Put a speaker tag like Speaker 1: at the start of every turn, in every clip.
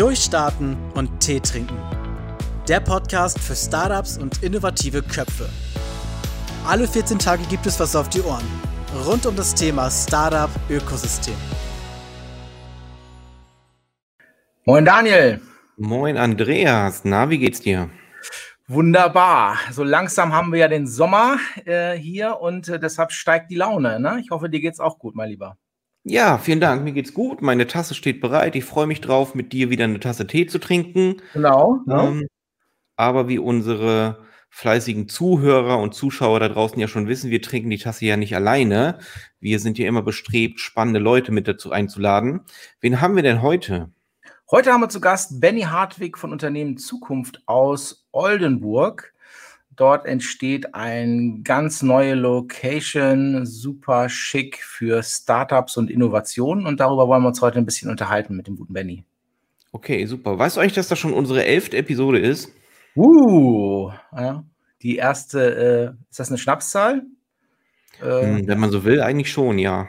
Speaker 1: Durchstarten und Tee trinken. Der Podcast für Startups und innovative Köpfe. Alle 14 Tage gibt es was auf die Ohren. Rund um das Thema Startup Ökosystem.
Speaker 2: Moin Daniel.
Speaker 3: Moin Andreas. Na, wie geht's dir?
Speaker 2: Wunderbar. So langsam haben wir ja den Sommer äh, hier und äh, deshalb steigt die Laune. Ne? Ich hoffe, dir geht's auch gut, mein Lieber.
Speaker 3: Ja, vielen Dank. Mir geht's gut. Meine Tasse steht bereit. Ich freue mich drauf, mit dir wieder eine Tasse Tee zu trinken.
Speaker 2: Genau.
Speaker 3: Ähm, aber wie unsere fleißigen Zuhörer und Zuschauer da draußen ja schon wissen, wir trinken die Tasse ja nicht alleine. Wir sind ja immer bestrebt, spannende Leute mit dazu einzuladen. Wen haben wir denn heute?
Speaker 2: Heute haben wir zu Gast Benny Hartwig von Unternehmen Zukunft aus Oldenburg. Dort entsteht eine ganz neue Location, super schick für Startups und Innovationen. Und darüber wollen wir uns heute ein bisschen unterhalten mit dem guten Benny.
Speaker 3: Okay, super. Weißt du eigentlich, dass das schon unsere elfte Episode ist?
Speaker 2: Uh, ja. Die erste, äh, ist das eine Schnapszahl?
Speaker 3: Äh, hm, Wenn man so will, eigentlich schon, ja.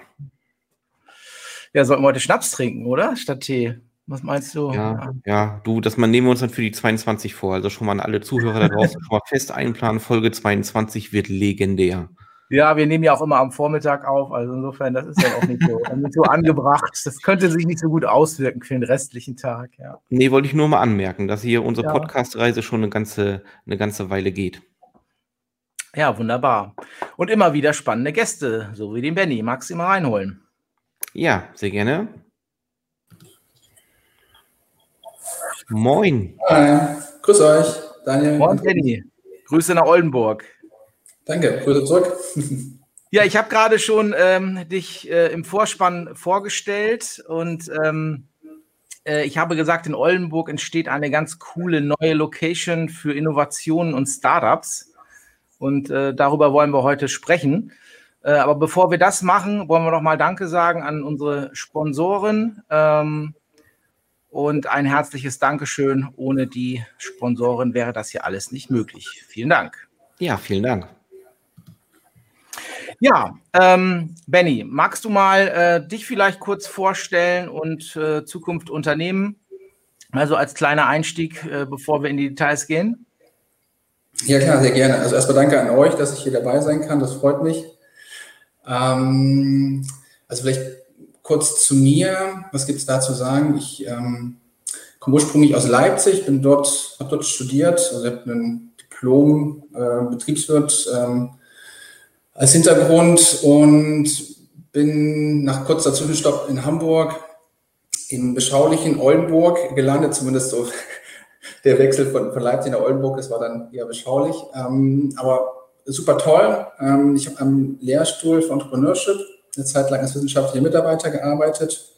Speaker 2: Ja, sollten wir heute Schnaps trinken, oder? Statt Tee. Was meinst du?
Speaker 3: Ja, ja, du, das man nehmen wir uns dann für die 22 vor. Also schon mal an alle Zuhörer da draußen schon mal fest einplanen. Folge 22 wird legendär.
Speaker 2: Ja, wir nehmen ja auch immer am Vormittag auf. Also insofern, das ist ja auch nicht so, nicht so angebracht. Das könnte sich nicht so gut auswirken für den restlichen Tag. Ja.
Speaker 3: Nee, wollte ich nur mal anmerken, dass hier unsere ja. Podcast-Reise schon eine ganze, eine ganze Weile geht.
Speaker 2: Ja, wunderbar. Und immer wieder spannende Gäste, so wie den Benny. Magst du ihn mal reinholen?
Speaker 3: Ja, sehr gerne. Moin.
Speaker 4: Hi. Grüß euch, Daniel.
Speaker 2: Moin, Benny. Grüße nach Oldenburg.
Speaker 4: Danke, Grüße zurück.
Speaker 2: Ja, ich habe gerade schon ähm, dich äh, im Vorspann vorgestellt und ähm, äh, ich habe gesagt, in Oldenburg entsteht eine ganz coole neue Location für Innovationen und Startups. Und äh, darüber wollen wir heute sprechen. Äh, aber bevor wir das machen, wollen wir noch mal Danke sagen an unsere Sponsoren. Ähm, und ein herzliches Dankeschön. Ohne die Sponsoren wäre das hier alles nicht möglich. Vielen Dank.
Speaker 3: Ja, vielen Dank.
Speaker 2: Ja, ähm, Benny, magst du mal äh, dich vielleicht kurz vorstellen und äh, Zukunft Unternehmen? Also als kleiner Einstieg, äh, bevor wir in die Details gehen.
Speaker 4: Ja, klar, sehr gerne. Also erstmal danke an euch, dass ich hier dabei sein kann. Das freut mich. Ähm, also vielleicht kurz zu mir. Was gibt es da zu sagen? Ich ähm, komme ursprünglich aus Leipzig, bin dort, habe dort studiert, also habe ein Diplom äh, Betriebswirt ähm, als Hintergrund und bin nach kurzer Zwischenstopp in Hamburg im beschaulichen Oldenburg gelandet, zumindest so der Wechsel von, von Leipzig nach Oldenburg, das war dann eher beschaulich, ähm, aber super toll. Ähm, ich habe am Lehrstuhl für Entrepreneurship eine Zeit lang als wissenschaftlicher Mitarbeiter gearbeitet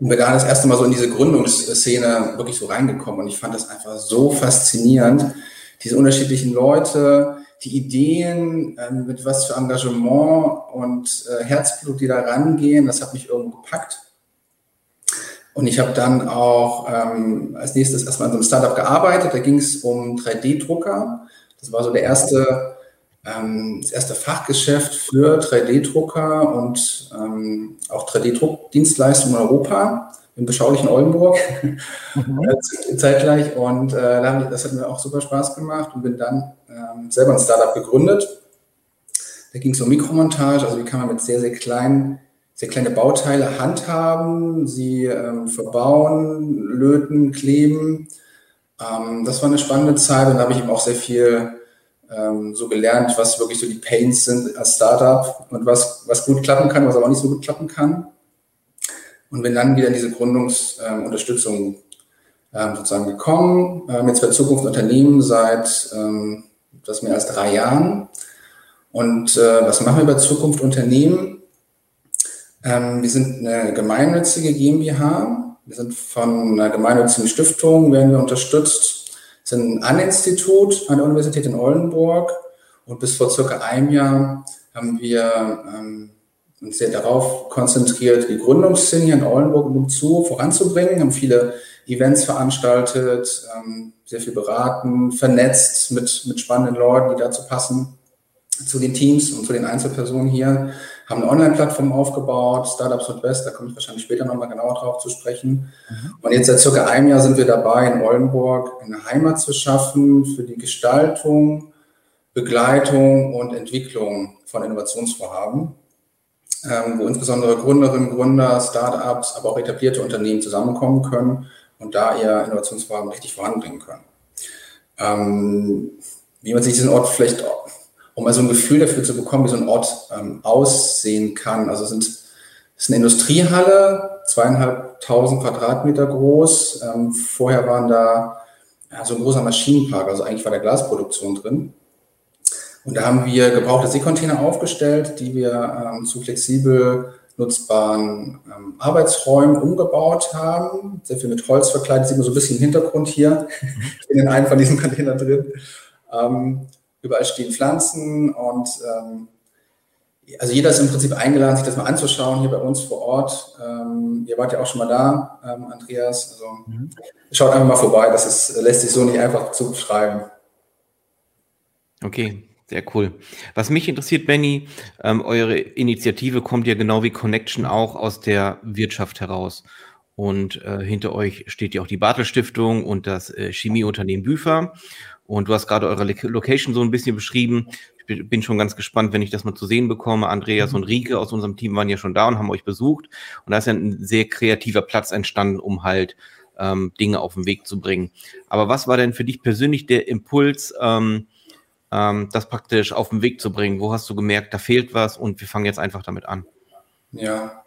Speaker 4: und bin da das erste Mal so in diese Gründungsszene wirklich so reingekommen. Und ich fand das einfach so faszinierend, diese unterschiedlichen Leute, die Ideen, ähm, mit was für Engagement und äh, Herzblut die da rangehen, das hat mich irgendwo gepackt. Und ich habe dann auch ähm, als nächstes erstmal in so einem Startup gearbeitet. Da ging es um 3D-Drucker. Das war so der erste ähm, das erste Fachgeschäft für 3D-Drucker und ähm, auch 3D-Druckdienstleistungen in Europa, im beschaulichen Oldenburg, mhm. zeitgleich. Und äh, das hat mir auch super Spaß gemacht und bin dann ähm, selber ein Startup gegründet. Da ging es um Mikromontage, also wie kann man mit sehr, sehr kleinen, sehr kleine Bauteile handhaben, sie ähm, verbauen, löten, kleben. Ähm, das war eine spannende Zeit und da habe ich eben auch sehr viel ähm, so gelernt, was wirklich so die Pains sind als Startup und was, was gut klappen kann, was aber nicht so gut klappen kann. Und bin dann wieder in diese Gründungsunterstützung ähm, sozusagen gekommen. Ähm, jetzt bei Zukunft Unternehmen seit ähm, das mehr als drei Jahren. Und äh, was machen wir bei Zukunft Unternehmen? Ähm, wir sind eine gemeinnützige GmbH. Wir sind von einer gemeinnützigen Stiftung, werden wir unterstützt sind ein Institut an der Universität in Oldenburg und bis vor circa einem Jahr haben wir ähm, uns sehr darauf konzentriert, die Gründungsszene hier in Oldenburg und umzu voranzubringen, haben viele Events veranstaltet, ähm, sehr viel beraten, vernetzt mit, mit spannenden Leuten, die dazu passen, zu den Teams und zu den Einzelpersonen hier, haben eine Online-Plattform aufgebaut, Startups West, da komme ich wahrscheinlich später nochmal genauer drauf zu sprechen. Mhm. Und jetzt seit circa einem Jahr sind wir dabei, in Oldenburg eine Heimat zu schaffen für die Gestaltung, Begleitung und Entwicklung von Innovationsvorhaben, ähm, wo insbesondere Gründerinnen, Gründer, Startups, aber auch etablierte Unternehmen zusammenkommen können und da ihr Innovationsvorhaben richtig voranbringen können. Ähm, wie man sich diesen Ort vielleicht, um mal so ein Gefühl dafür zu bekommen, wie so ein Ort ähm, aussehen kann. Also es sind, es ist eine Industriehalle, zweieinhalbtausend Quadratmeter groß. Ähm, vorher waren da ja, so ein großer Maschinenpark, also eigentlich war der Glasproduktion drin. Und da haben wir gebrauchte Seekontainer aufgestellt, die wir ähm, zu flexibel nutzbaren ähm, Arbeitsräumen umgebaut haben. Sehr viel mit Holz verkleidet, sieht man so ein bisschen im Hintergrund hier in den einen von diesen Containern drin. Ähm, überall stehen Pflanzen und ähm, also jeder ist im Prinzip eingeladen, sich das mal anzuschauen hier bei uns vor Ort. Ähm, ihr wart ja auch schon mal da, ähm, Andreas. Also mhm. schaut einfach mal vorbei, das ist, lässt sich so nicht einfach zu beschreiben.
Speaker 3: Okay, sehr cool. Was mich interessiert, Benny, ähm, eure Initiative kommt ja genau wie Connection auch aus der Wirtschaft heraus. Und äh, hinter euch steht ja auch die Bartel Stiftung und das äh, Chemieunternehmen Büfer. Und du hast gerade eure Location so ein bisschen beschrieben. Ich bin schon ganz gespannt, wenn ich das mal zu sehen bekomme. Andreas und Rike aus unserem Team waren ja schon da und haben euch besucht. Und da ist ja ein sehr kreativer Platz entstanden, um halt ähm, Dinge auf den Weg zu bringen. Aber was war denn für dich persönlich der Impuls, ähm, ähm, das praktisch auf den Weg zu bringen? Wo hast du gemerkt, da fehlt was und wir fangen jetzt einfach damit an?
Speaker 4: Ja,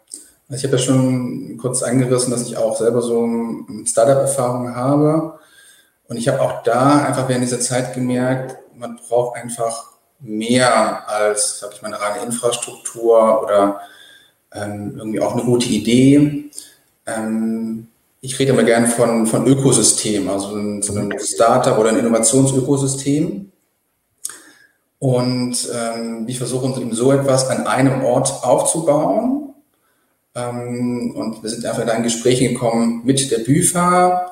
Speaker 4: also ich habe ja schon kurz eingerissen, dass ich auch selber so Startup-Erfahrung habe. Und ich habe auch da einfach während dieser Zeit gemerkt, man braucht einfach mehr als, sag ich mal, eine reine Infrastruktur oder ähm, irgendwie auch eine gute Idee. Ähm, ich rede immer gerne von, von Ökosystem, also ein, so ein Startup oder ein Innovationsökosystem. Und ähm, wir versuchen eben so etwas an einem Ort aufzubauen. Ähm, und wir sind einfach da in Gespräche gekommen mit der BÜFA.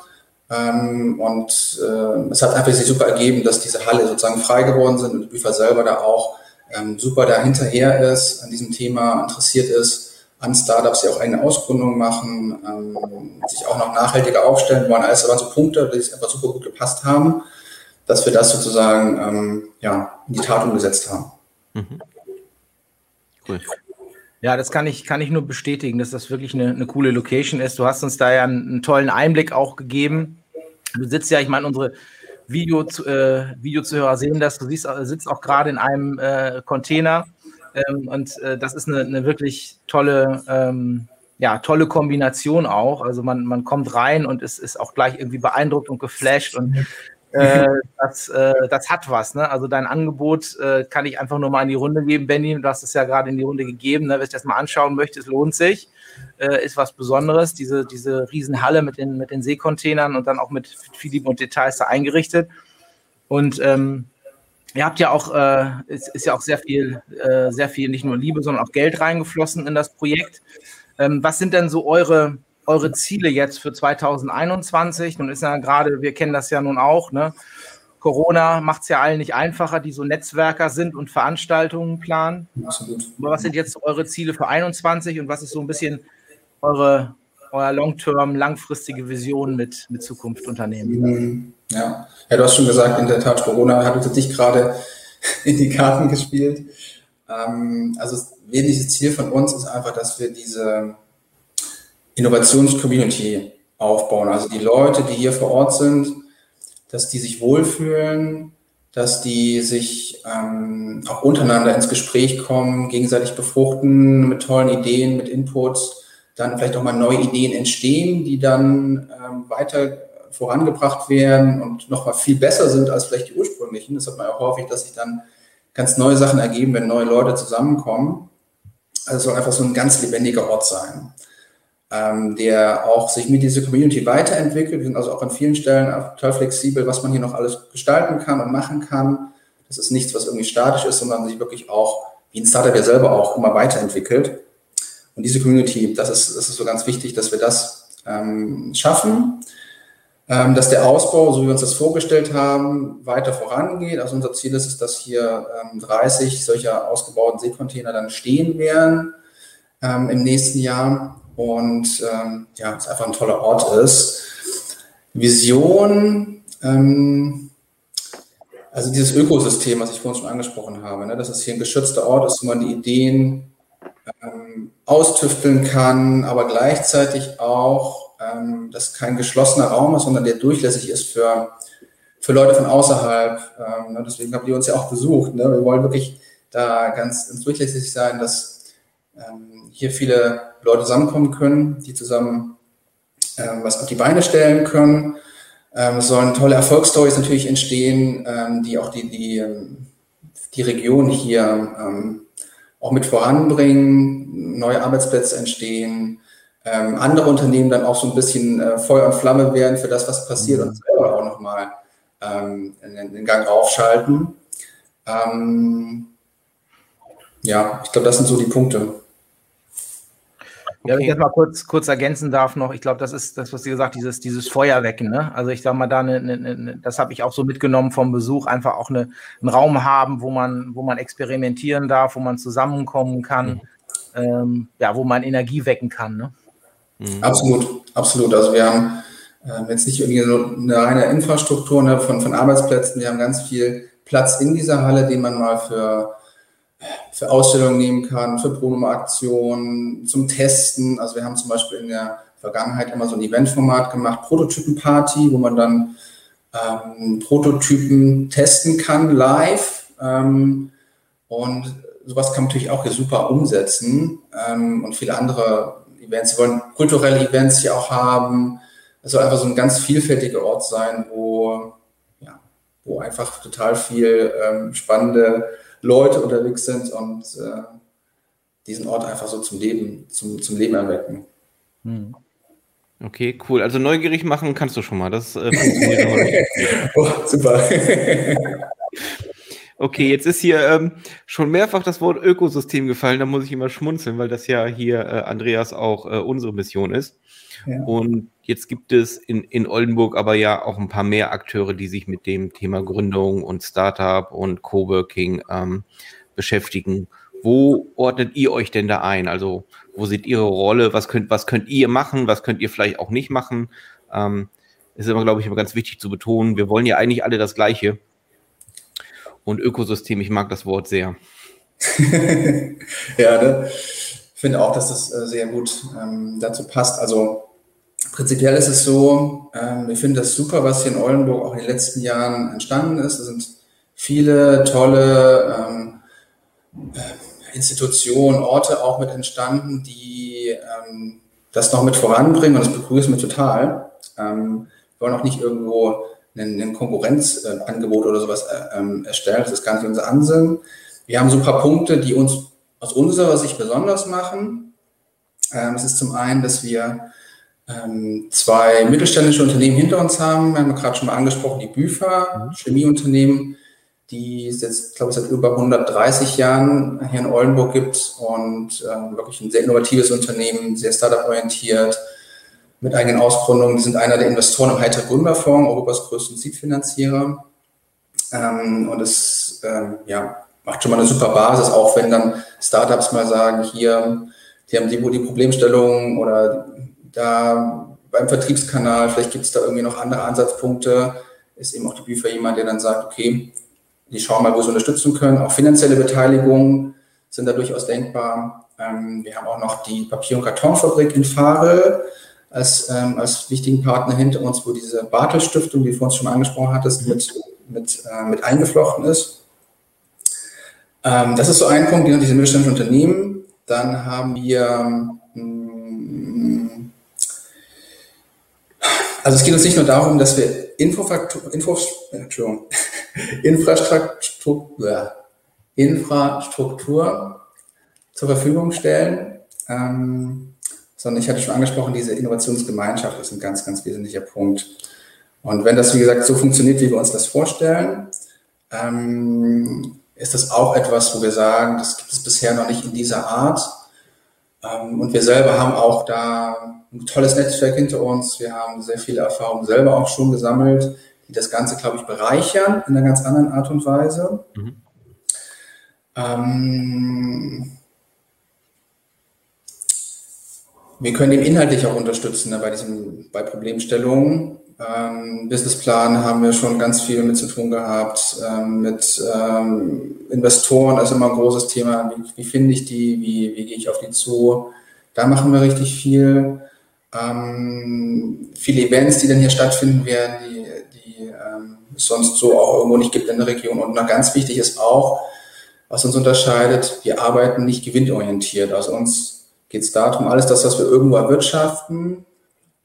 Speaker 4: Ähm, und äh, es hat einfach sich super ergeben, dass diese Halle sozusagen frei geworden sind und die BÜFA selber da auch ähm, super da hinterher ist, an diesem Thema interessiert ist, an Startups, die auch eigene Ausgründungen machen, ähm, sich auch noch nachhaltiger aufstellen wollen. Alles waren so Punkte, die einfach super gut gepasst haben dass wir das sozusagen ähm, ja, in die Tat umgesetzt haben. Mhm.
Speaker 2: Cool. Ja, das kann ich, kann ich nur bestätigen, dass das wirklich eine, eine coole Location ist. Du hast uns da ja einen, einen, tollen Einblick auch gegeben. Du sitzt ja, ich meine, unsere Video, äh, Videozuhörer sehen das. Du siehst, sitzt auch gerade in einem äh, Container. Ähm, und äh, das ist eine, eine wirklich tolle, ähm, ja, tolle Kombination auch. Also man, man kommt rein und ist, ist auch gleich irgendwie beeindruckt und geflasht und äh, das, äh, das hat was. Ne? Also dein Angebot äh, kann ich einfach nur mal in die Runde geben, Benny. Du hast es ja gerade in die Runde gegeben. Ne? Wer sich das mal anschauen möchte, es lohnt sich. Äh, ist was Besonderes. Diese, diese Riesenhalle mit den, mit den Seekontainern und dann auch mit Philipp und Details da eingerichtet. Und ähm, ihr habt ja auch, äh, es ist ja auch sehr viel, sehr viel, nicht nur Liebe, sondern auch Geld reingeflossen in das Projekt. Ähm, was sind denn so eure eure Ziele jetzt für 2021? Nun ist ja gerade, wir kennen das ja nun auch, ne? Corona macht es ja allen nicht einfacher, die so Netzwerker sind und Veranstaltungen planen. Absolut. Aber was sind jetzt eure Ziele für 2021 und was ist so ein bisschen eure, euer Long-Term, langfristige Vision mit, mit Zukunft Unternehmen?
Speaker 4: Mhm. Ja. ja, du hast schon gesagt, in der Tat, Corona hat uns nicht gerade in die Karten gespielt. Ähm, also das wesentliche Ziel von uns ist einfach, dass wir diese Innovationscommunity aufbauen. Also die Leute, die hier vor Ort sind, dass die sich wohlfühlen, dass die sich ähm, auch untereinander ins Gespräch kommen, gegenseitig befruchten mit tollen Ideen, mit Inputs, dann vielleicht auch mal neue Ideen entstehen, die dann ähm, weiter vorangebracht werden und nochmal viel besser sind als vielleicht die ursprünglichen. Das hat man auch häufig, dass sich dann ganz neue Sachen ergeben, wenn neue Leute zusammenkommen. Also es soll einfach so ein ganz lebendiger Ort sein ähm, der auch sich mit dieser Community weiterentwickelt. Wir sind also auch an vielen Stellen total flexibel, was man hier noch alles gestalten kann und machen kann. Das ist nichts, was irgendwie statisch ist, sondern sich wirklich auch, wie ein Startup ja selber auch, immer weiterentwickelt. Und diese Community, das ist, das ist so ganz wichtig, dass wir das ähm, schaffen. ähm, dass der Ausbau, so wie wir uns das vorgestellt haben, weiter vorangeht. Also unser Ziel ist es, dass hier ähm, 30 solcher ausgebauten Seekontainer dann stehen werden ähm, im nächsten Jahr und ähm, ja, es einfach ein toller Ort ist. Vision, ähm, also dieses Ökosystem, was ich vorhin schon angesprochen habe, ne, dass es hier ein geschützter Ort ist, wo man die Ideen ähm, austüfteln kann, aber gleichzeitig auch ähm, das kein geschlossener Raum ist, sondern der durchlässig ist für, für Leute von außerhalb. Ähm, ne? Deswegen habt ihr uns ja auch besucht. Ne? Wir wollen wirklich da ganz, ganz durchlässig sein, dass ähm, hier viele Leute zusammenkommen können, die zusammen ähm, was auf die Beine stellen können. Ähm, es sollen tolle Erfolgsstories natürlich entstehen, ähm, die auch die, die, ähm, die Region hier ähm, auch mit voranbringen, neue Arbeitsplätze entstehen, ähm, andere Unternehmen dann auch so ein bisschen äh, Feuer und Flamme werden für das, was passiert mhm. und selber auch nochmal ähm, in den Gang aufschalten. Ähm, ja, ich glaube, das sind so die Punkte.
Speaker 2: Ja, wenn ich jetzt mal kurz, kurz ergänzen darf noch, ich glaube, das ist das, was Sie gesagt dieses, dieses Feuerwecken. Ne? Also ich sage mal, da eine, eine, eine das habe ich auch so mitgenommen vom Besuch, einfach auch eine, einen Raum haben, wo man, wo man experimentieren darf, wo man zusammenkommen kann, mhm. ähm, ja, wo man Energie wecken kann. Ne?
Speaker 4: Mhm. Absolut, absolut. Also wir haben äh, jetzt nicht irgendwie so eine reine Infrastruktur ne, von, von Arbeitsplätzen, wir haben ganz viel Platz in dieser Halle, den man mal für, für Ausstellungen nehmen kann, für Pronomaktionen, zum Testen. Also wir haben zum Beispiel in der Vergangenheit immer so ein Eventformat gemacht, Prototypenparty, wo man dann ähm, Prototypen testen kann live. Ähm, und sowas kann man natürlich auch hier super umsetzen ähm, und viele andere Events, sie wollen kulturelle Events hier auch haben. Es soll einfach so ein ganz vielfältiger Ort sein, wo, ja, wo einfach total viel ähm, spannende Leute unterwegs sind und äh, diesen Ort einfach so zum Leben, zum, zum Leben erwecken.
Speaker 3: Hm. Okay, cool. Also neugierig machen kannst du schon mal. Das äh, funktioniert oh, super. Okay, jetzt ist hier ähm, schon mehrfach das Wort Ökosystem gefallen. Da muss ich immer schmunzeln, weil das ja hier, äh, Andreas, auch äh, unsere Mission ist. Ja. Und jetzt gibt es in, in Oldenburg aber ja auch ein paar mehr Akteure, die sich mit dem Thema Gründung und Startup und Coworking ähm, beschäftigen. Wo ordnet ihr euch denn da ein? Also, wo seht ihre Rolle? Was könnt, was könnt ihr machen? Was könnt ihr vielleicht auch nicht machen? Ähm, ist immer, glaube ich, immer ganz wichtig zu betonen. Wir wollen ja eigentlich alle das Gleiche und Ökosystem. Ich mag das Wort sehr.
Speaker 4: ja, ne? ich finde auch, dass das äh, sehr gut ähm, dazu passt. Also prinzipiell ist es so, ähm, wir finden das super, was hier in Oldenburg auch in den letzten Jahren entstanden ist. Es sind viele tolle ähm, äh, Institutionen, Orte auch mit entstanden, die ähm, das noch mit voranbringen und das begrüßen wir total. Ähm, wir wollen auch nicht irgendwo ein, ein Konkurrenzangebot oder sowas äh, ähm, erstellen. Das ist gar nicht unser Ansinnen. Wir haben so ein paar Punkte, die uns aus unserer Sicht besonders machen. Ähm, es ist zum einen, dass wir ähm, zwei mittelständische Unternehmen hinter uns haben. Wir haben gerade schon mal angesprochen, die Büfer, mhm. Chemieunternehmen, die es jetzt, glaube ich, seit über 130 Jahren hier in Oldenburg gibt und ähm, wirklich ein sehr innovatives Unternehmen, sehr startup-orientiert, mit eigenen Ausgründungen. Die sind einer der Investoren im Hightech Gründerfonds, Europas größten Seed-Finanzierer. Ähm, und es ähm, ja, macht schon mal eine super Basis, auch wenn dann Startups mal sagen, hier, die haben die, die Problemstellungen oder da beim Vertriebskanal, vielleicht gibt es da irgendwie noch andere Ansatzpunkte, ist eben auch die Büfer jemand, der dann sagt, okay, die schauen mal, wo sie unterstützen können. Auch finanzielle Beteiligungen sind da durchaus denkbar. Ähm, wir haben auch noch die Papier- und Kartonfabrik in Fahre, als, ähm, als wichtigen Partner hinter uns, wo diese Bartel-Stiftung, die du vorhin schon angesprochen hattest, mit, mit, äh, mit eingeflochten ist. Ähm, das ist so ein Punkt, diese mittelständischen Unternehmen. Dann haben wir, ähm, also es geht uns nicht nur darum, dass wir Infofaktur, Info, Infrastruktur, Infrastruktur zur Verfügung stellen. Ähm, sondern ich hatte schon angesprochen, diese Innovationsgemeinschaft ist ein ganz, ganz wesentlicher Punkt. Und wenn das, wie gesagt, so funktioniert, wie wir uns das vorstellen, ähm, ist das auch etwas, wo wir sagen, das gibt es bisher noch nicht in dieser Art. Ähm, und wir selber haben auch da ein tolles Netzwerk hinter uns. Wir haben sehr viele Erfahrungen selber auch schon gesammelt, die das Ganze, glaube ich, bereichern in einer ganz anderen Art und Weise. Mhm. Ähm, wir können eben inhaltlich auch unterstützen ne, bei, diesem, bei Problemstellungen. Ähm, Businessplan haben wir schon ganz viel mit zu tun gehabt. Ähm, mit ähm, Investoren ist immer ein großes Thema. Wie, wie finde ich die? Wie, wie gehe ich auf die zu? Da machen wir richtig viel. Ähm, viele Events, die dann hier stattfinden werden, die, die ähm, es sonst so auch irgendwo nicht gibt in der Region. Und noch ganz wichtig ist auch, was uns unterscheidet, wir arbeiten nicht gewinnorientiert. Also uns geht es darum, alles das, was wir irgendwo erwirtschaften,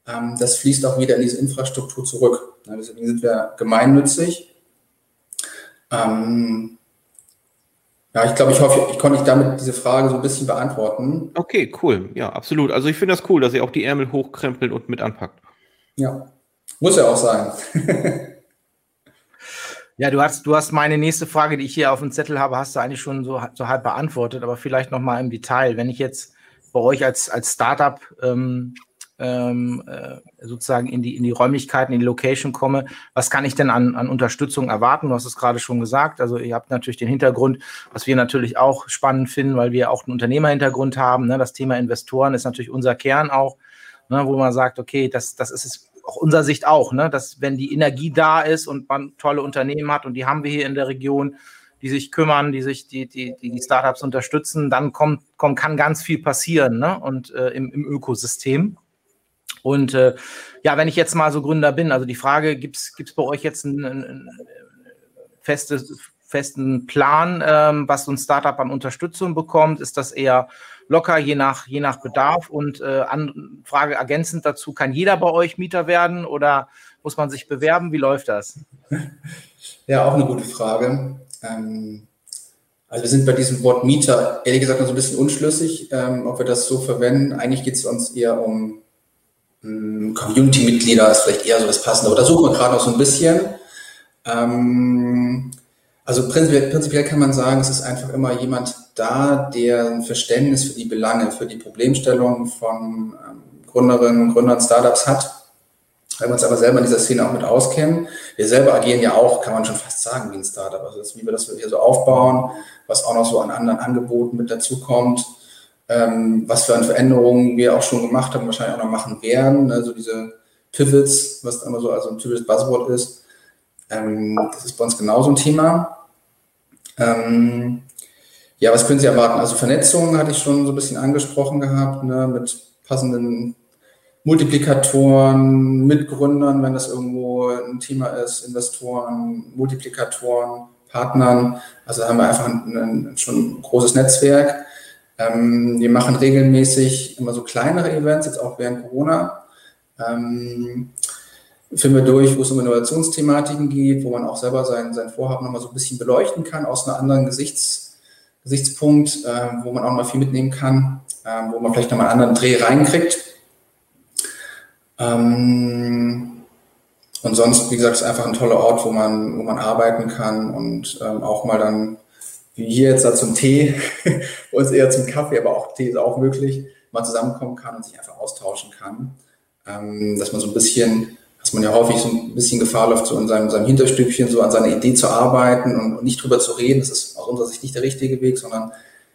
Speaker 4: ähm, das fließt auch wieder in diese Infrastruktur zurück. Ja, deswegen sind wir gemeinnützig. Ähm, ja, ich glaube, ich hoffe, ich konnte damit diese Frage so ein bisschen beantworten.
Speaker 3: Okay, cool. Ja, absolut. Also ich finde das cool, dass ihr auch die Ärmel hochkrempelt und mit anpackt.
Speaker 4: Ja, muss ja auch sein.
Speaker 2: ja, du hast, du hast meine nächste Frage, die ich hier auf dem Zettel habe, hast du eigentlich schon so, so halb beantwortet, aber vielleicht nochmal im Detail. Wenn ich jetzt bei euch als, als Startup ähm, ähm, äh, sozusagen in die, in die Räumlichkeiten, in die Location komme, was kann ich denn an, an Unterstützung erwarten? Du hast es gerade schon gesagt. Also ihr habt natürlich den Hintergrund, was wir natürlich auch spannend finden, weil wir auch einen Unternehmerhintergrund haben. Ne? Das Thema Investoren ist natürlich unser Kern auch, ne? wo man sagt, okay, das, das ist es auch unserer Sicht auch, ne? dass wenn die Energie da ist und man tolle Unternehmen hat und die haben wir hier in der Region, die sich kümmern, die sich die, die, die Startups unterstützen, dann kommt, kommt, kann ganz viel passieren ne? und äh, im, im Ökosystem. Und äh, ja, wenn ich jetzt mal so Gründer bin, also die Frage, gibt es bei euch jetzt einen, einen festes, festen Plan, ähm, was so ein Startup an Unterstützung bekommt? Ist das eher locker, je nach, je nach Bedarf? Und äh, an, Frage ergänzend dazu, kann jeder bei euch Mieter werden oder muss man sich bewerben? Wie läuft das?
Speaker 4: Ja, auch eine gute Frage. Ähm, also wir sind bei diesem Wort Mieter ehrlich gesagt noch so ein bisschen unschlüssig, ähm, ob wir das so verwenden. Eigentlich geht es uns eher um Community-Mitglieder ist vielleicht eher so das Passende, aber da suchen wir gerade noch so ein bisschen. Ähm, also prinzipiell, prinzipiell kann man sagen, es ist einfach immer jemand da, der ein Verständnis für die Belange, für die Problemstellungen von ähm, Gründerinnen und Gründern, Startups hat. Weil wir uns aber selber in dieser Szene auch mit auskennen. Wir selber agieren ja auch, kann man schon fast sagen, wie ein Startup. Also das, wie wir das hier so aufbauen, was auch noch so an anderen Angeboten mit dazukommt ähm, was für eine Veränderungen wir auch schon gemacht haben, wahrscheinlich auch noch machen werden. Also diese Pivots, was immer so also ein typisches Buzzword ist, ähm, das ist bei uns genauso ein Thema. Ähm, ja, was können Sie erwarten? Also Vernetzung hatte ich schon so ein bisschen angesprochen gehabt, ne, mit passenden Multiplikatoren, Mitgründern, wenn das irgendwo ein Thema ist, Investoren, Multiplikatoren, Partnern. Also haben wir einfach ein, ein, schon ein großes Netzwerk. Ähm, wir machen regelmäßig immer so kleinere Events, jetzt auch während Corona. Ähm, Filme durch, wo es um Innovationsthematiken geht, wo man auch selber sein, sein Vorhaben nochmal so ein bisschen beleuchten kann aus einem anderen Gesichts, Gesichtspunkt, äh, wo man auch mal viel mitnehmen kann, äh, wo man vielleicht nochmal einen anderen Dreh reinkriegt. Ähm, und sonst, wie gesagt, ist einfach ein toller Ort, wo man, wo man arbeiten kann und ähm, auch mal dann wie hier jetzt da zum Tee, uns eher zum Kaffee, aber auch Tee ist auch möglich, mal zusammenkommen kann und sich einfach austauschen kann. Ähm, dass man so ein bisschen, dass man ja häufig so ein bisschen Gefahr läuft, so in seinem, seinem Hinterstübchen so an seiner Idee zu arbeiten und, und, nicht drüber zu reden. Das ist aus unserer Sicht nicht der richtige Weg, sondern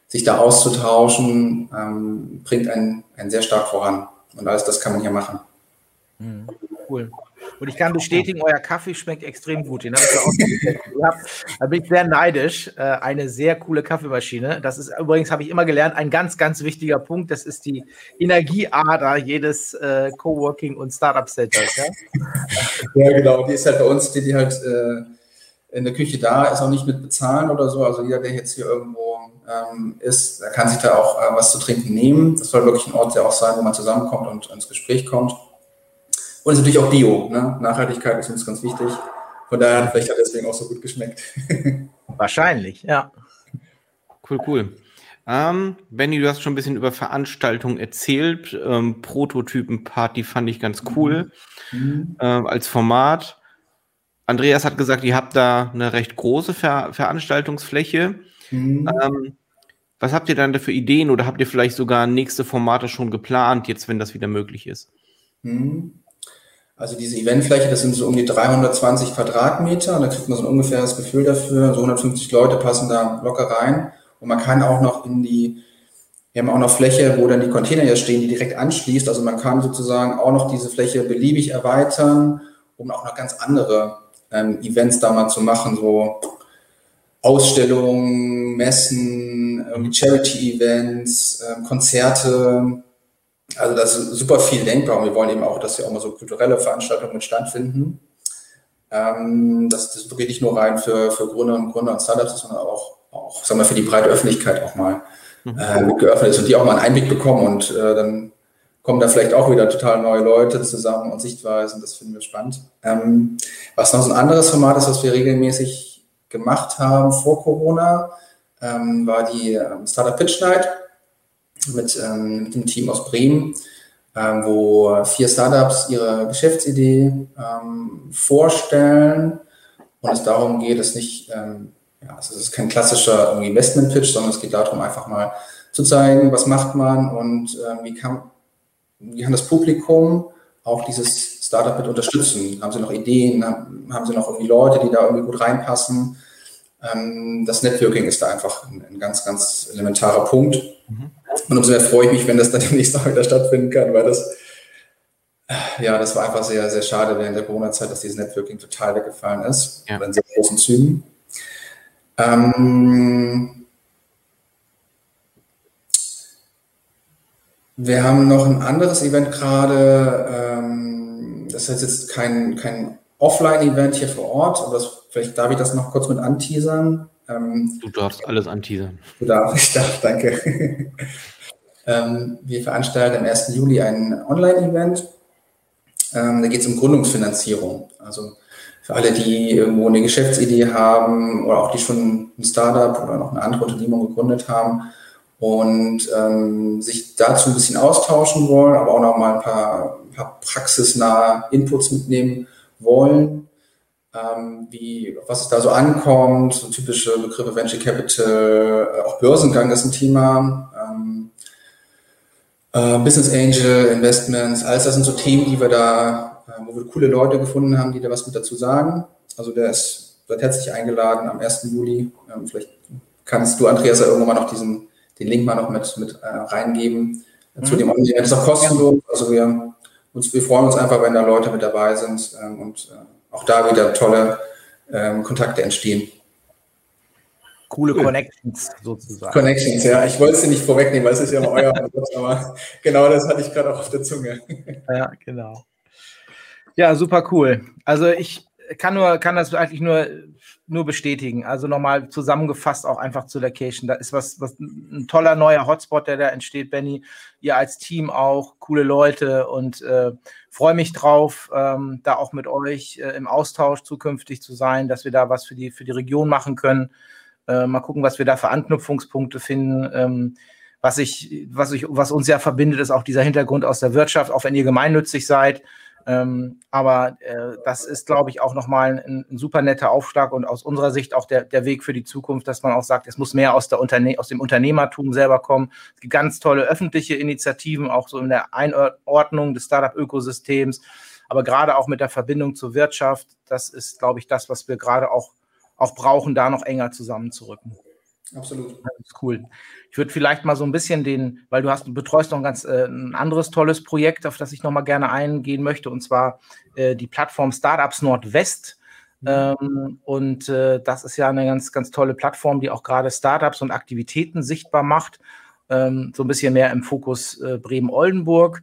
Speaker 4: sich da auszutauschen, ähm, bringt einen, einen sehr stark voran. Und alles das kann man hier machen.
Speaker 2: Mhm. Cool. Und ich kann bestätigen, euer Kaffee schmeckt extrem gut. Den habe ich auch Da bin ich sehr neidisch. Äh, eine sehr coole Kaffeemaschine. Das ist übrigens, habe ich immer gelernt, ein ganz, ganz wichtiger Punkt. Das ist die Energieader jedes äh, Coworking und Startup Centers. Ja?
Speaker 4: ja, genau. Die ist halt bei uns, die, die halt äh, in der Küche da ist, auch nicht mit bezahlen oder so. Also jeder, der jetzt hier irgendwo ähm, ist, der kann sich da auch äh, was zu trinken nehmen. Das soll wirklich ein Ort ja auch sein, wo man zusammenkommt und ins Gespräch kommt. Und es ist natürlich auch Bio. Ne? Nachhaltigkeit ist uns ganz wichtig. Von daher, vielleicht hat deswegen auch so gut geschmeckt.
Speaker 2: Wahrscheinlich, ja.
Speaker 3: Cool, cool. Ähm, Benny, du hast schon ein bisschen über Veranstaltungen erzählt. Ähm, Prototypen-Party fand ich ganz cool mhm. ähm, als Format. Andreas hat gesagt, ihr habt da eine recht große Ver Veranstaltungsfläche. Mhm. Ähm, Was habt ihr dann da für Ideen oder habt ihr vielleicht sogar nächste Formate schon geplant, jetzt wenn das wieder möglich ist?
Speaker 4: Mhm. Also diese Eventfläche, das sind so um die 320 Quadratmeter und da kriegt man so ein ungefähres Gefühl dafür. So 150 Leute passen da locker rein und man kann auch noch in die, wir haben auch noch Fläche, wo dann die Container hier stehen, die direkt anschließt. Also man kann sozusagen auch noch diese Fläche beliebig erweitern, um auch noch ganz andere ähm, Events da mal zu machen, so Ausstellungen, Messen, Charity-Events, äh, Konzerte, also das ist super viel denkbar und wir wollen eben auch, dass ja auch mal so kulturelle Veranstaltungen mit stattfinden. Ähm, das, das wirklich nicht nur rein für, für Gründer und Gründer und Startups, sondern auch, auch sagen wir, für die breite Öffentlichkeit auch mal mhm. äh, geöffnet ist und die auch mal einen Einblick bekommen und äh, dann kommen da vielleicht auch wieder total neue Leute zusammen und Sichtweisen. Das finden wir spannend. Ähm, was noch so ein anderes Format ist, was wir regelmäßig gemacht haben vor Corona, ähm, war die ähm, Startup Pitch Night mit, ähm, mit dem Team aus Bremen, ähm, wo vier Startups ihre Geschäftsidee ähm, vorstellen und es darum geht, es nicht, ähm, ja, also es ist kein klassischer Investment-Pitch, sondern es geht darum, einfach mal zu zeigen, was macht man und äh, wie, kann, wie kann das Publikum auch dieses Startup mit unterstützen? Haben sie noch Ideen? Haben, sie noch irgendwie Leute, die da irgendwie gut reinpassen? Ähm, das Networking ist da einfach ein, ein ganz, ganz elementarer Punkt. Mhm. Und umso mehr freue ich mich, wenn das dann demnächst auch wieder stattfinden kann, weil das, ja, das war einfach sehr, sehr schade während der Corona-Zeit, dass dieses Networking total weggefallen ist. Ja. In sehr großen Zügen. Ähm, wir haben noch ein anderes Event gerade. Ähm, das heißt jetzt kein, kein Offline-Event hier vor Ort, aber das, vielleicht darf ich das noch kurz mit anteasern.
Speaker 3: Ähm, du darfst alles anteasern.
Speaker 4: Du darfst, ich darf, danke. ähm, wir veranstalten am 1. Juli ein Online-Event. Ähm, da geht es um Gründungsfinanzierung. Also für alle, die irgendwo eine Geschäftsidee haben oder auch die schon ein Startup oder noch eine andere Unternehmung gegründet haben und ähm, sich dazu ein bisschen austauschen wollen, aber auch noch mal ein paar, ein paar praxisnahe Inputs mitnehmen wollen, ähm, wie, was es da so ankommt, so typische Begriffe Venture Capital, äh, auch Börsengang ist ein Thema, ähm, äh, Business Angel, Investments, alles das sind so Themen, die wir da, äh, wo wir coole Leute gefunden haben, die da was mit dazu sagen. Also der ist, wird herzlich eingeladen am 1. Juli. Ähm, vielleicht kannst du, Andreas, ja irgendwann mal noch diesen, den Link mal noch mit, mit äh, reingeben mhm. zu dem Online. Das ist auch kostenlos. Also wir, uns, wir freuen uns einfach, wenn da Leute mit dabei sind ähm, und äh, auch da wieder tolle ähm, Kontakte entstehen.
Speaker 2: Coole Connections sozusagen.
Speaker 4: Connections, ja. Ich wollte sie nicht vorwegnehmen, weil es ist ja immer euer Ansatz, aber genau das hatte ich gerade auch auf der Zunge.
Speaker 2: Ja, genau. Ja, super cool. Also ich kann nur, kann das eigentlich nur nur bestätigen. Also nochmal zusammengefasst auch einfach zur Location. Da ist was, was ein toller neuer Hotspot, der da entsteht, Benny. Ihr als Team auch, coole Leute und äh, freue mich drauf, ähm, da auch mit euch äh, im Austausch zukünftig zu sein, dass wir da was für die, für die Region machen können. Äh, mal gucken, was wir da für Anknüpfungspunkte finden. Ähm, was ich, was ich, was uns ja verbindet, ist auch dieser Hintergrund aus der Wirtschaft, auch wenn ihr gemeinnützig seid. Ähm, aber äh, das ist, glaube ich, auch nochmal ein, ein super netter Aufschlag und aus unserer Sicht auch der, der Weg für die Zukunft, dass man auch sagt, es muss mehr aus, der Unterne aus dem Unternehmertum selber kommen. Es gibt ganz tolle öffentliche Initiativen, auch so in der Einordnung des Startup-Ökosystems, aber gerade auch mit der Verbindung zur Wirtschaft. Das ist, glaube ich, das, was wir gerade auch, auch brauchen, da noch enger zusammenzurücken.
Speaker 4: Absolut.
Speaker 2: Das ist cool. Ich würde vielleicht mal so ein bisschen den, weil du hast, betreust noch ein ganz äh, ein anderes tolles Projekt, auf das ich noch mal gerne eingehen möchte, und zwar äh, die Plattform Startups Nordwest. Mhm. Ähm, und äh, das ist ja eine ganz, ganz tolle Plattform, die auch gerade Startups und Aktivitäten sichtbar macht. Ähm, so ein bisschen mehr im Fokus äh, Bremen-Oldenburg.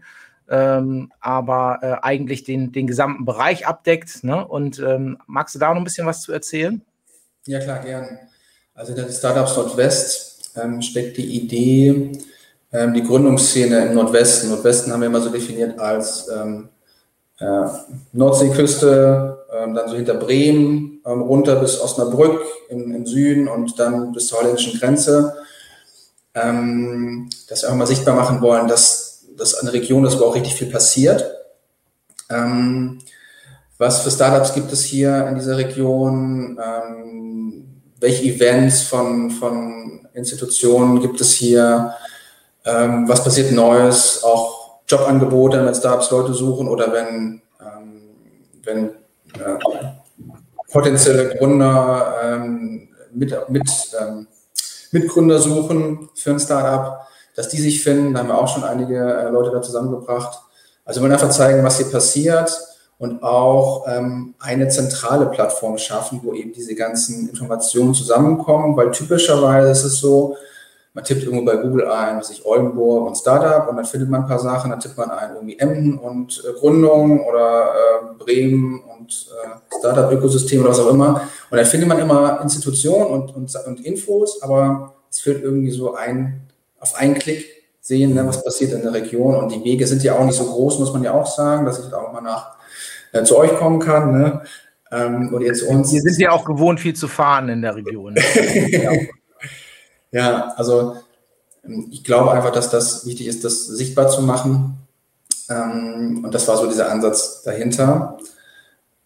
Speaker 2: Ähm, aber äh, eigentlich den, den gesamten Bereich abdeckt. Ne? Und ähm, magst du da noch ein bisschen was zu erzählen?
Speaker 4: Ja, klar, gerne. Also der Startups Nordwest ähm, steckt die Idee, ähm, die Gründungsszene im Nordwesten. Nordwesten haben wir immer so definiert als ähm, äh, Nordseeküste, ähm, dann so hinter Bremen, ähm, runter bis Osnabrück im, im, Süden und dann bis zur holländischen Grenze. Ähm, dass wir auch mal sichtbar machen wollen, dass das eine Region ist, wo auch richtig viel passiert. was für Startups gibt es hier in dieser Region? Welche Events von, von Institutionen gibt es hier, ähm, was passiert Neues, auch Jobangebote, wenn Startups Leute suchen oder wenn, ähm, wenn äh, potenzielle Gründer ähm, mit, mit, ähm, Mitgründer suchen für ein Startup, dass die sich finden. Da haben wir auch schon einige äh, Leute da zusammengebracht. Also wir wollen einfach zeigen, was hier passiert und auch ähm, eine zentrale Plattform schaffen, wo eben diese ganzen Informationen zusammenkommen, weil typischerweise ist es so, man tippt irgendwo bei Google ein, was ich Oldenburg und Startup und dann findet man ein paar Sachen, dann tippt man ein irgendwie Emden und äh, Gründung oder äh, Bremen und äh, Startup-Ökosystem oder was auch immer. Und dann findet man immer Institutionen und, und, und Infos, aber es fehlt irgendwie so ein, auf einen Klick sehen, ne, was passiert in der Region. Und die Wege sind ja auch nicht so groß, muss man ja auch sagen, dass ich da auch mal nach äh, zu euch kommen kann. Ne?
Speaker 2: Ähm, und jetzt uns. Wir sind ja auch gewohnt, viel zu fahren in der Region.
Speaker 4: ja. also ähm, ich glaube einfach, dass das wichtig ist, das sichtbar zu machen. Ähm, und das war so dieser Ansatz dahinter,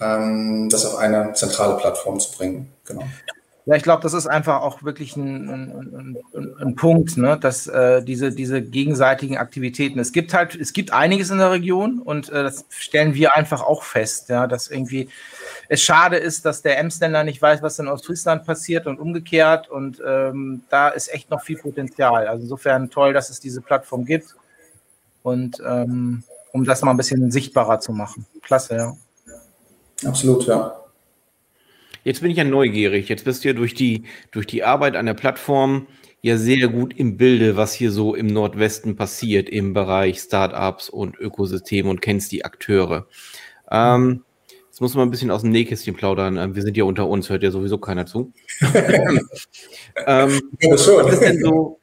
Speaker 4: ähm, das auf eine zentrale Plattform zu bringen. Genau.
Speaker 2: Ja, ich glaube, das ist einfach auch wirklich ein, ein, ein, ein Punkt, ne? dass äh, diese, diese gegenseitigen Aktivitäten, es gibt halt, es gibt einiges in der Region und äh, das stellen wir einfach auch fest, ja, dass irgendwie es schade ist, dass der Emsländer nicht weiß, was in Ostfriesland passiert und umgekehrt und ähm, da ist echt noch viel Potenzial. Also insofern toll, dass es diese Plattform gibt und ähm, um das mal ein bisschen sichtbarer zu machen. Klasse, ja.
Speaker 4: Absolut, ja.
Speaker 3: Jetzt bin ich ja neugierig. Jetzt bist du ja durch die, durch die Arbeit an der Plattform ja sehr gut im Bilde, was hier so im Nordwesten passiert im Bereich Startups und Ökosystem und kennst die Akteure. Ähm, jetzt muss man ein bisschen aus dem Nähkästchen plaudern. Ähm, wir sind ja unter uns, hört ja sowieso keiner zu. ähm, was ist denn so,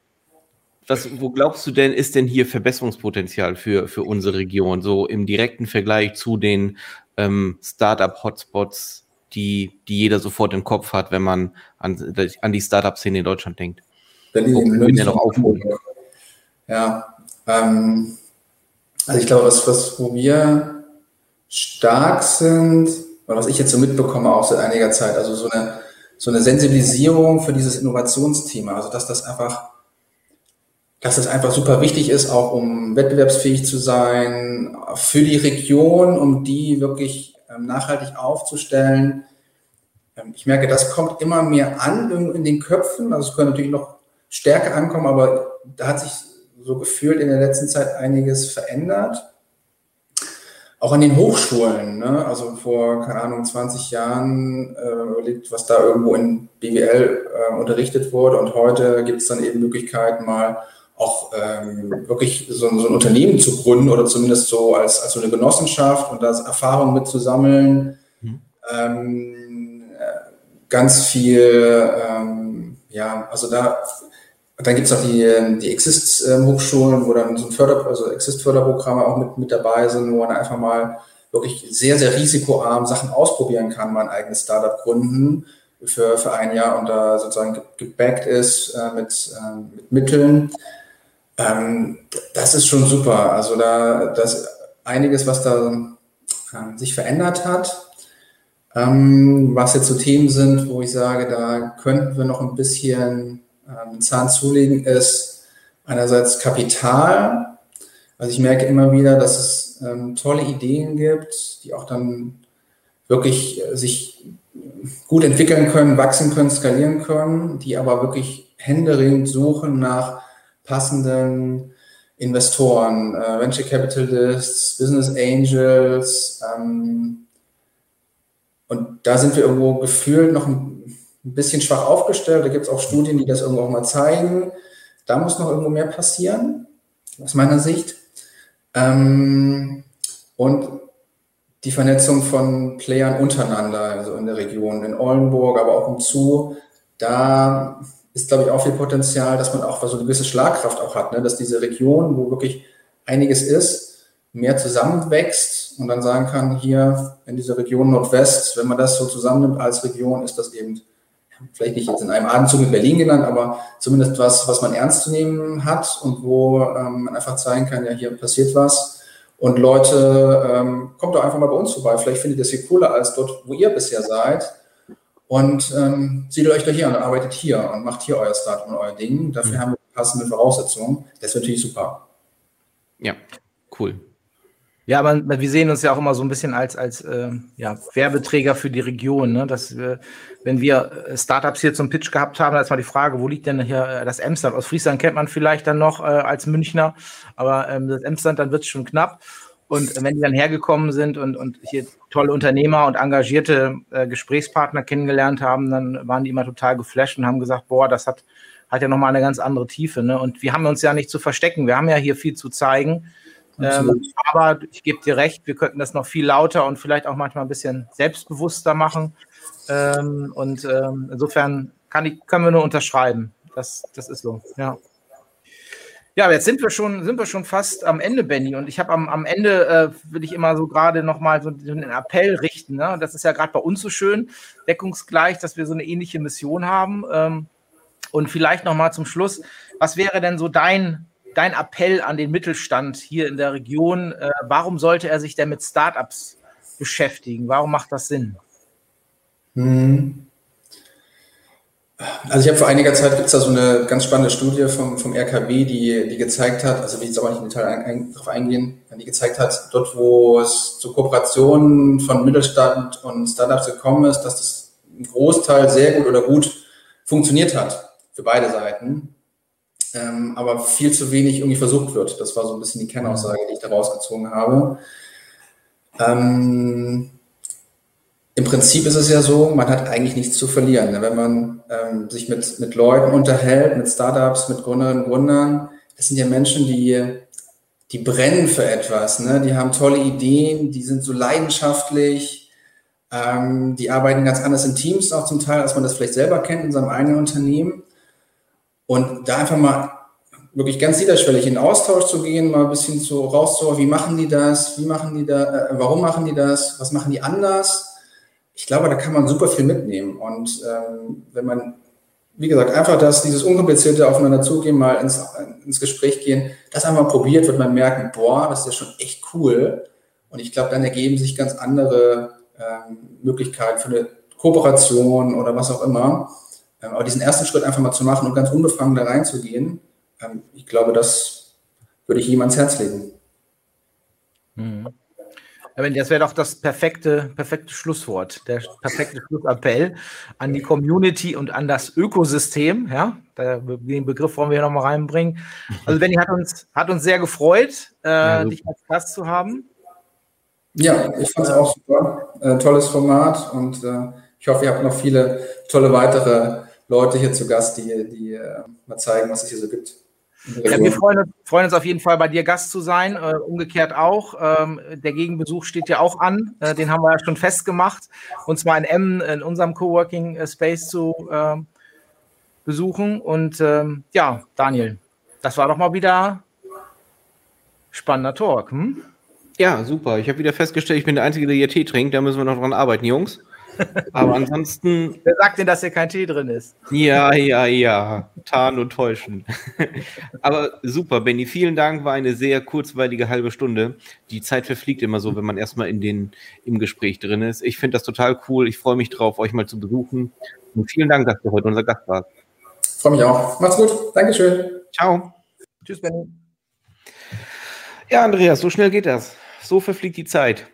Speaker 3: was, wo glaubst du denn, ist denn hier Verbesserungspotenzial für, für unsere Region, so im direkten Vergleich zu den ähm, Startup-Hotspots die, die jeder sofort im Kopf hat, wenn man an, an die Startup-Szene in Deutschland denkt.
Speaker 4: Berlin, München, noch aufholen. Ja, ähm, also ich glaube, was, was, wo wir stark sind, oder was ich jetzt so mitbekomme auch seit einiger Zeit, also so eine, so eine Sensibilisierung für dieses Innovationsthema, also dass das einfach, dass das einfach super wichtig ist, auch um wettbewerbsfähig zu sein, für die Region, um die wirklich nachhaltig aufzustellen. Ähm, ich merke, das kommt immer mehr an in den Köpfen. Also es können natürlich noch stärker ankommen, aber da hat sich so gefühlt in der letzten Zeit einiges verändert. Auch an den Hochschulen, ne? also vor, keine Ahnung, 20 Jahren äh, überlegt, was da irgendwo in BWL äh, unterrichtet wurde und heute gibt es dann eben Möglichkeiten, mal auch ähm, wirklich so, so, ein Unternehmen zu gründen oder zumindest so als, als so eine Genossenschaft und da Erfahrung mitzusammeln. Mhm. Ähm, ganz viel, ähm, ja, also da, dann gibt es auch die, die Exist-Hochschulen, wo dann so ein Förder, also Exist-Förderprogramme auch mit, mit dabei sind, wo man einfach mal wirklich sehr, sehr risikoarm Sachen ausprobieren kann, mal ein eigenes Startup gründen für, für ein Jahr und da sozusagen gebackt ist äh, mit, äh, mit Mitteln. Ähm, das ist schon super. Also da das einiges, was da äh, sich verändert hat. Ähm, was jetzt so Themen sind, wo ich sage, da könnten wir noch ein bisschen ähm, Zahn zulegen, ist einerseits Kapital. Also ich merke immer wieder, dass es ähm, tolle Ideen gibt, die auch dann wirklich äh, sich gut entwickeln können, wachsen können, skalieren können, die aber wirklich händeringend suchen nach passenden Investoren, äh, Venture Capitalists, Business Angels. Ähm, und da sind wir irgendwo gefühlt noch ein, bisschen schwach aufgestellt. Da gibt es auch Studien, die das irgendwo auch mal zeigen. Da muss noch irgendwo mehr passieren, aus meiner Sicht. Ähm, und die Vernetzung von Playern untereinander, also in der Region, in Oldenburg, aber auch im Zoo, da ist, glaube ich, auch viel Potenzial, dass man auch so eine gewisse Schlagkraft auch hat, ne? dass diese Region, wo wirklich einiges ist, mehr zusammenwächst und dann sagen kann, hier in dieser Region Nordwest, wenn man das so zusammennimmt als Region, ist das eben vielleicht nicht jetzt in einem Atemzug mit Berlin genannt, aber zumindest was, was man ernst zu nehmen hat und wo ähm, man einfach zeigen kann, ja, hier passiert was. Und Leute, ähm, kommt doch einfach mal bei uns vorbei. Vielleicht findet ihr das hier cooler als dort, wo ihr bisher seid. Und ähm, siedelt euch da hier und arbeitet hier und macht hier euer Start und euer Ding. Dafür mhm. haben wir passende Voraussetzungen. Das ist natürlich super.
Speaker 3: Ja, cool.
Speaker 2: Ja, aber wir sehen uns ja auch immer so ein bisschen als, als äh, ja, Werbeträger für die Region. Ne? Dass wir, wenn wir äh, Startups hier zum Pitch gehabt haben, da ist mal die Frage, wo liegt denn hier äh, das Emsland? Aus Friesland kennt man vielleicht dann noch äh, als Münchner, aber ähm, das Emsland, dann wird es schon knapp. Und wenn die dann hergekommen sind und, und hier tolle Unternehmer und engagierte äh, Gesprächspartner kennengelernt haben, dann waren die immer total geflasht und haben gesagt, boah, das hat, hat ja nochmal eine ganz andere Tiefe. Ne? Und wir haben uns ja nicht zu verstecken. Wir haben ja hier viel zu zeigen. Ähm, aber ich gebe dir recht, wir könnten das noch viel lauter und vielleicht auch manchmal ein bisschen selbstbewusster machen. Ähm, und ähm, insofern kann ich, können wir nur unterschreiben. Das, das ist so, ja. Ja, jetzt sind wir schon, sind wir schon fast am Ende, Benny. Und ich habe am, am Ende, äh, will ich immer so gerade nochmal so einen Appell richten. Ne? Das ist ja gerade bei uns so schön, deckungsgleich, dass wir so eine ähnliche Mission haben. Ähm, und vielleicht nochmal zum Schluss, was wäre denn so dein, dein Appell an den Mittelstand hier in der Region? Äh, warum sollte er sich denn mit Startups beschäftigen? Warum macht das Sinn?
Speaker 4: Hm. Also ich habe vor einiger Zeit gibt es da so eine ganz spannende Studie vom, vom RKB, die, die gezeigt hat, also will ich jetzt aber nicht im Detail ein, ein, darauf eingehen, die gezeigt hat, dort wo es zu Kooperationen von Mittelstand und Startups gekommen ist, dass das ein Großteil sehr gut oder gut funktioniert hat für beide Seiten, ähm, aber viel zu wenig irgendwie versucht wird. Das war so ein bisschen die Kernaussage, die ich da rausgezogen habe. Ähm, im Prinzip ist es ja so, man hat eigentlich nichts zu verlieren. Ne? Wenn man ähm, sich mit, mit Leuten unterhält, mit Startups, mit Gründerinnen und Gründern, das sind ja Menschen, die, die brennen für etwas. Ne? Die haben tolle Ideen, die sind so leidenschaftlich, ähm, die arbeiten ganz anders in Teams auch zum Teil, als man das vielleicht selber kennt in seinem eigenen Unternehmen. Und da einfach mal wirklich ganz niederschwellig in Austausch zu gehen, mal ein bisschen so rauszuholen, wie machen die das, wie machen die da, äh, warum machen die das, was machen die anders? Ich glaube, da kann man super viel mitnehmen. Und ähm, wenn man, wie gesagt, einfach das, dieses unkomplizierte aufeinander zugehen, mal ins, ins Gespräch gehen, das einmal probiert, wird man merken, boah, das ist ja schon echt cool. Und ich glaube, dann ergeben sich ganz andere ähm, Möglichkeiten für eine Kooperation oder was auch immer. Ähm, aber diesen ersten Schritt einfach mal zu machen und ganz unbefangen da reinzugehen, ähm, ich glaube, das würde ich ihm ans Herz legen.
Speaker 2: Mhm. Das wäre doch das perfekte, perfekte Schlusswort, der perfekte Schlussappell an die Community und an das Ökosystem. Ja, den Begriff wollen wir hier nochmal reinbringen. Also, Benny hat uns, hat uns sehr gefreut, äh, ja, dich als Gast zu haben.
Speaker 4: Ja, ich fand es auch super. Äh, tolles Format und äh, ich hoffe, ihr habt noch viele tolle weitere Leute hier zu Gast, die, die äh, mal zeigen, was es hier so gibt.
Speaker 2: Ja, wir freuen, freuen, uns auf jeden Fall, bei dir Gast zu sein. Äh, umgekehrt auch. Ähm, der Gegenbesuch steht ja auch an. Äh, den haben wir ja schon festgemacht. Und zwar in Emmen, in unserem Coworking äh, Space zu äh, besuchen. Und ähm, ja, Daniel, das war doch mal wieder spannender Talk. Hm?
Speaker 3: Ja, super. Ich habe wieder festgestellt, ich bin der Einzige, der hier Tee trinkt. Da müssen wir noch dran arbeiten, Jungs. Aber ansonsten.
Speaker 2: Wer sagt denn, dass hier kein Tee drin ist?
Speaker 3: Ja, ja, ja. Tarn und täuschen. Aber super, Benny. Vielen Dank. War eine sehr kurzweilige halbe Stunde. Die Zeit verfliegt immer so, wenn man erstmal in den, im Gespräch drin ist. Ich finde das total cool. Ich freue mich drauf, euch mal zu besuchen. Und vielen Dank, dass du heute unser Gast warst.
Speaker 4: Freue mich auch. Macht's gut. Dankeschön.
Speaker 3: Ciao. Tschüss, Benny. Ja, Andreas, so schnell geht das. So verfliegt die Zeit.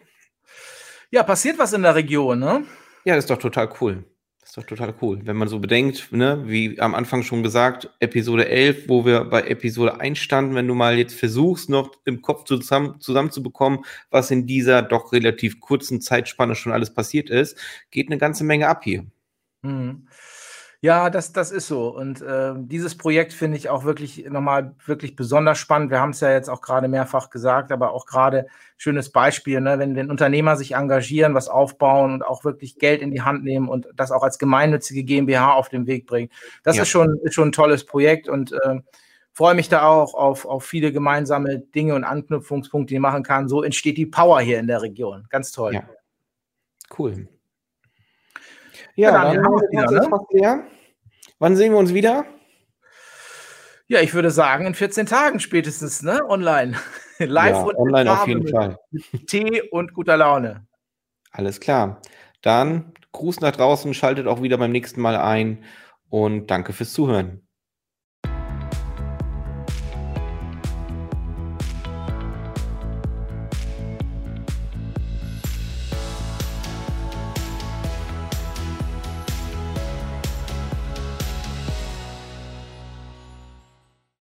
Speaker 2: Ja, passiert was in der Region, ne?
Speaker 3: Ja, ist doch total cool. Ist doch total cool. Wenn man so bedenkt, ne, wie am Anfang schon gesagt, Episode 11, wo wir bei Episode 1 standen, wenn du mal jetzt versuchst, noch im Kopf zusammen, zusammenzubekommen, was in dieser doch relativ kurzen Zeitspanne schon alles passiert ist, geht eine ganze Menge ab hier.
Speaker 2: Mhm. Ja, das, das ist so. Und äh, dieses Projekt finde ich auch wirklich nochmal wirklich besonders spannend. Wir haben es ja jetzt auch gerade mehrfach gesagt, aber auch gerade schönes Beispiel, ne? wenn, wenn Unternehmer sich engagieren, was aufbauen und auch wirklich Geld in die Hand nehmen und das auch als gemeinnützige GmbH auf den Weg bringen. Das ja. ist, schon, ist schon ein tolles Projekt und äh, freue mich da auch auf, auf viele gemeinsame Dinge und Anknüpfungspunkte, die machen kann. So entsteht die Power hier in der Region. Ganz toll.
Speaker 3: Ja. Cool. Ja, ja dann, dann wieder, ne? leer. Wann sehen wir uns wieder?
Speaker 2: Ja, ich würde sagen, in 14 Tagen spätestens, ne? Online.
Speaker 3: Live ja, und online auf jeden Fall.
Speaker 2: Tee und guter Laune.
Speaker 3: Alles klar. Dann Gruß nach draußen, schaltet auch wieder beim nächsten Mal ein und danke fürs Zuhören.